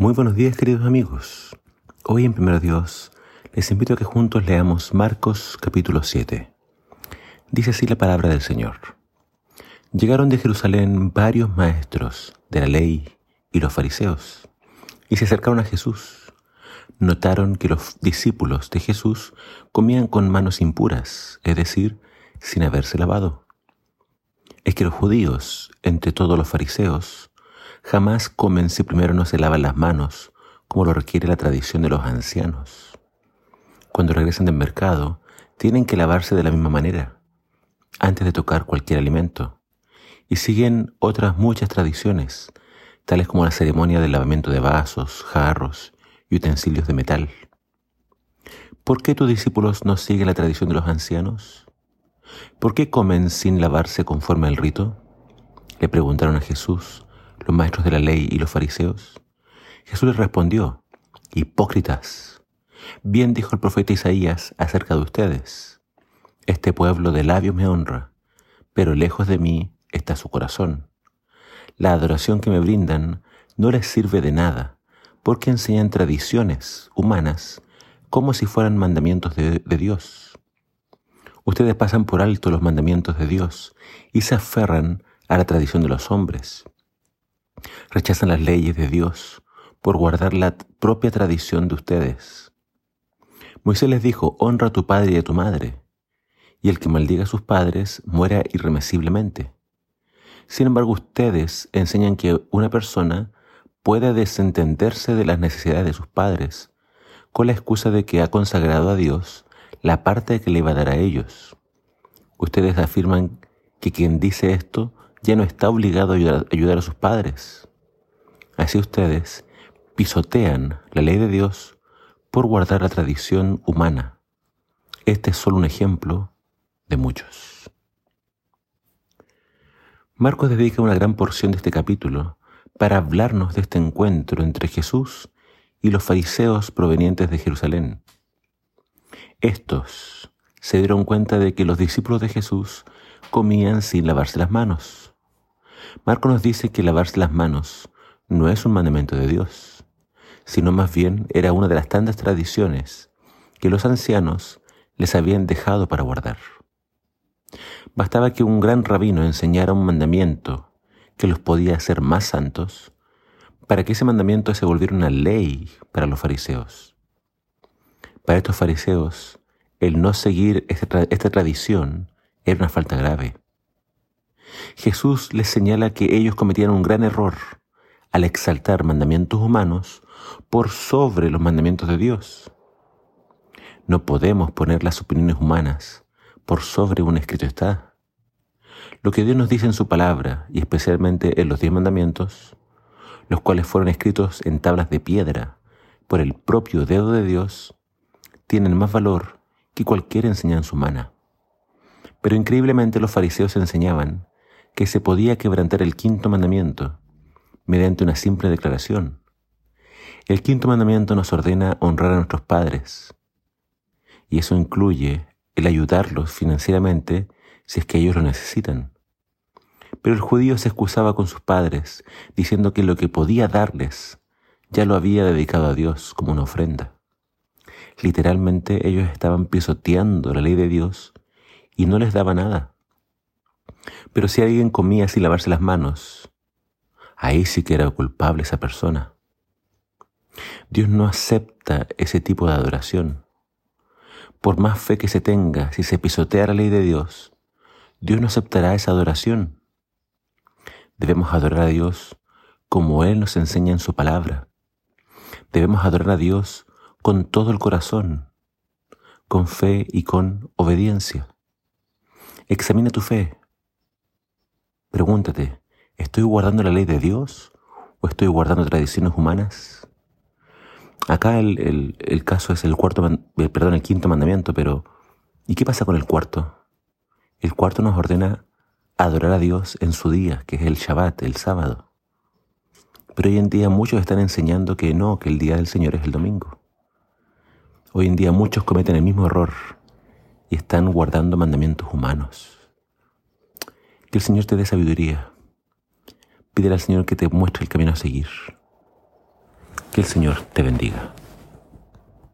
Muy buenos días queridos amigos. Hoy en Primero Dios les invito a que juntos leamos Marcos capítulo 7. Dice así la palabra del Señor. Llegaron de Jerusalén varios maestros de la ley y los fariseos y se acercaron a Jesús. Notaron que los discípulos de Jesús comían con manos impuras, es decir, sin haberse lavado. Es que los judíos, entre todos los fariseos, Jamás comen si primero no se lavan las manos, como lo requiere la tradición de los ancianos. Cuando regresan del mercado, tienen que lavarse de la misma manera, antes de tocar cualquier alimento. Y siguen otras muchas tradiciones, tales como la ceremonia del lavamiento de vasos, jarros y utensilios de metal. ¿Por qué tus discípulos no siguen la tradición de los ancianos? ¿Por qué comen sin lavarse conforme al rito? Le preguntaron a Jesús los maestros de la ley y los fariseos? Jesús les respondió, Hipócritas, bien dijo el profeta Isaías acerca de ustedes. Este pueblo de labios me honra, pero lejos de mí está su corazón. La adoración que me brindan no les sirve de nada, porque enseñan tradiciones humanas como si fueran mandamientos de, de Dios. Ustedes pasan por alto los mandamientos de Dios y se aferran a la tradición de los hombres. Rechazan las leyes de Dios por guardar la propia tradición de ustedes. Moisés les dijo, honra a tu padre y a tu madre, y el que maldiga a sus padres muera irremisiblemente. Sin embargo, ustedes enseñan que una persona puede desentenderse de las necesidades de sus padres con la excusa de que ha consagrado a Dios la parte que le iba a dar a ellos. Ustedes afirman que quien dice esto ya no está obligado a ayudar, a sus padres. Así ustedes pisotean la ley de Dios por guardar la tradición humana. Este es solo un ejemplo de muchos. Marcos dedica una gran porción de este capítulo para hablarnos de este encuentro entre Jesús y los fariseos provenientes de Jerusalén. Estos se dieron cuenta de que los discípulos de Jesús comían sin lavarse las manos. Marco nos dice que lavarse las manos no es un mandamiento de Dios, sino más bien era una de las tantas tradiciones que los ancianos les habían dejado para guardar. Bastaba que un gran rabino enseñara un mandamiento que los podía hacer más santos para que ese mandamiento se volviera una ley para los fariseos. Para estos fariseos, el no seguir esta, esta tradición era una falta grave. Jesús les señala que ellos cometían un gran error al exaltar mandamientos humanos por sobre los mandamientos de Dios. No podemos poner las opiniones humanas por sobre un escrito está. Lo que Dios nos dice en su palabra, y especialmente en los diez mandamientos, los cuales fueron escritos en tablas de piedra por el propio dedo de Dios, tienen más valor que cualquier enseñanza humana. Pero increíblemente los fariseos enseñaban que se podía quebrantar el quinto mandamiento mediante una simple declaración. El quinto mandamiento nos ordena honrar a nuestros padres, y eso incluye el ayudarlos financieramente si es que ellos lo necesitan. Pero el judío se excusaba con sus padres, diciendo que lo que podía darles ya lo había dedicado a Dios como una ofrenda. Literalmente ellos estaban pisoteando la ley de Dios y no les daba nada. Pero si alguien comía sin lavarse las manos, ahí sí que era culpable esa persona. Dios no acepta ese tipo de adoración. Por más fe que se tenga, si se pisotea la ley de Dios, Dios no aceptará esa adoración. Debemos adorar a Dios como Él nos enseña en su palabra. Debemos adorar a Dios con todo el corazón, con fe y con obediencia. Examina tu fe. Pregúntate, ¿estoy guardando la ley de Dios o estoy guardando tradiciones humanas? Acá el, caso es el cuarto, eh, perdón, el quinto mandamiento, pero ¿y qué pasa con el cuarto? El cuarto nos ordena adorar a Dios en su día, que es el Shabbat, el sábado. Pero hoy en día muchos están enseñando que no, que el día del Señor es el domingo. Hoy en día muchos cometen el mismo error y están guardando mandamientos humanos. Que el Señor te dé sabiduría. Pídele al Señor que te muestre el camino a seguir. Que el Señor te bendiga.